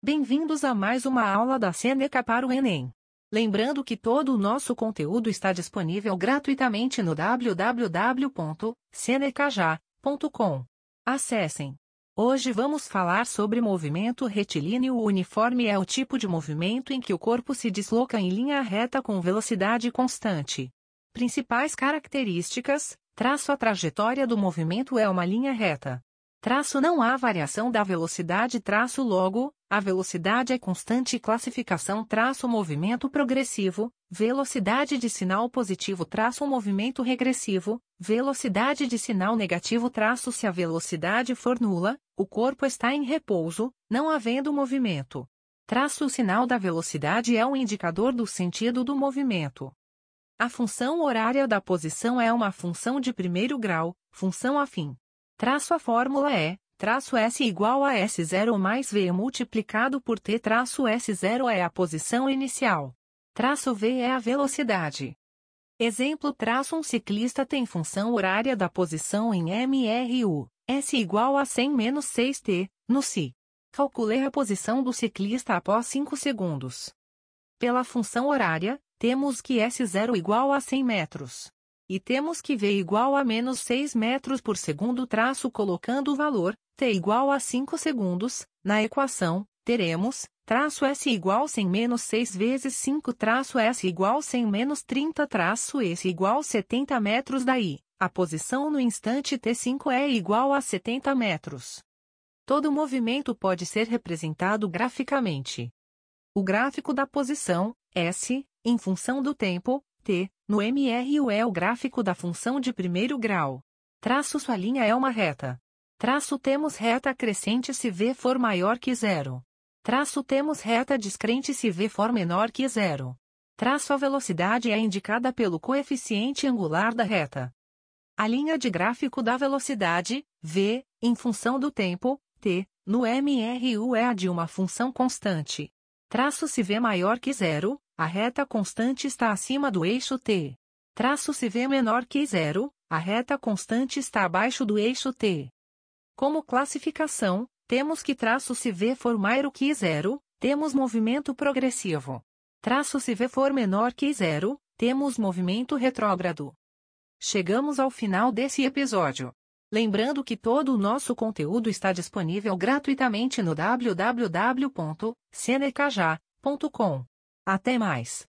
Bem-vindos a mais uma aula da Seneca para o Enem. Lembrando que todo o nosso conteúdo está disponível gratuitamente no www.senecaja.com. Acessem! Hoje vamos falar sobre movimento retilíneo. O uniforme é o tipo de movimento em que o corpo se desloca em linha reta com velocidade constante. Principais características: traço a trajetória do movimento é uma linha reta. Traço não há variação da velocidade traço logo, a velocidade é constante classificação traço movimento progressivo, velocidade de sinal positivo traço movimento regressivo, velocidade de sinal negativo traço se a velocidade for nula, o corpo está em repouso, não havendo movimento. Traço o sinal da velocidade é um indicador do sentido do movimento. A função horária da posição é uma função de primeiro grau, função afim. Traço a fórmula é, traço S igual a S0 mais V multiplicado por T traço S0 é a posição inicial. Traço V é a velocidade. Exemplo traço um ciclista tem função horária da posição em MRU, S igual a 100 menos 6T, no Si. Calculei a posição do ciclista após 5 segundos. Pela função horária, temos que S0 igual a 100 metros. E temos que V igual a menos 6 metros por segundo traço colocando o valor, T igual a 5 segundos, na equação, teremos, traço S igual 100 menos 6 vezes 5 traço S igual 100 menos 30 traço S igual 70 metros daí, a posição no instante T5 é igual a 70 metros. Todo movimento pode ser representado graficamente. O gráfico da posição, S, em função do tempo, T, no MRU é o gráfico da função de primeiro grau. Traço sua linha é uma reta. Traço temos reta crescente se V for maior que zero. Traço temos reta descrente se V for menor que zero. Traço a velocidade é indicada pelo coeficiente angular da reta. A linha de gráfico da velocidade, V, em função do tempo, T, no MRU é a de uma função constante. Traço se V maior que zero, a reta constante está acima do eixo T. Traço se V menor que zero, a reta constante está abaixo do eixo T. Como classificação, temos que traço se V for maior que zero, temos movimento progressivo. Traço se V for menor que zero, temos movimento retrógrado. Chegamos ao final desse episódio. Lembrando que todo o nosso conteúdo está disponível gratuitamente no www.senecaja.com. Até mais!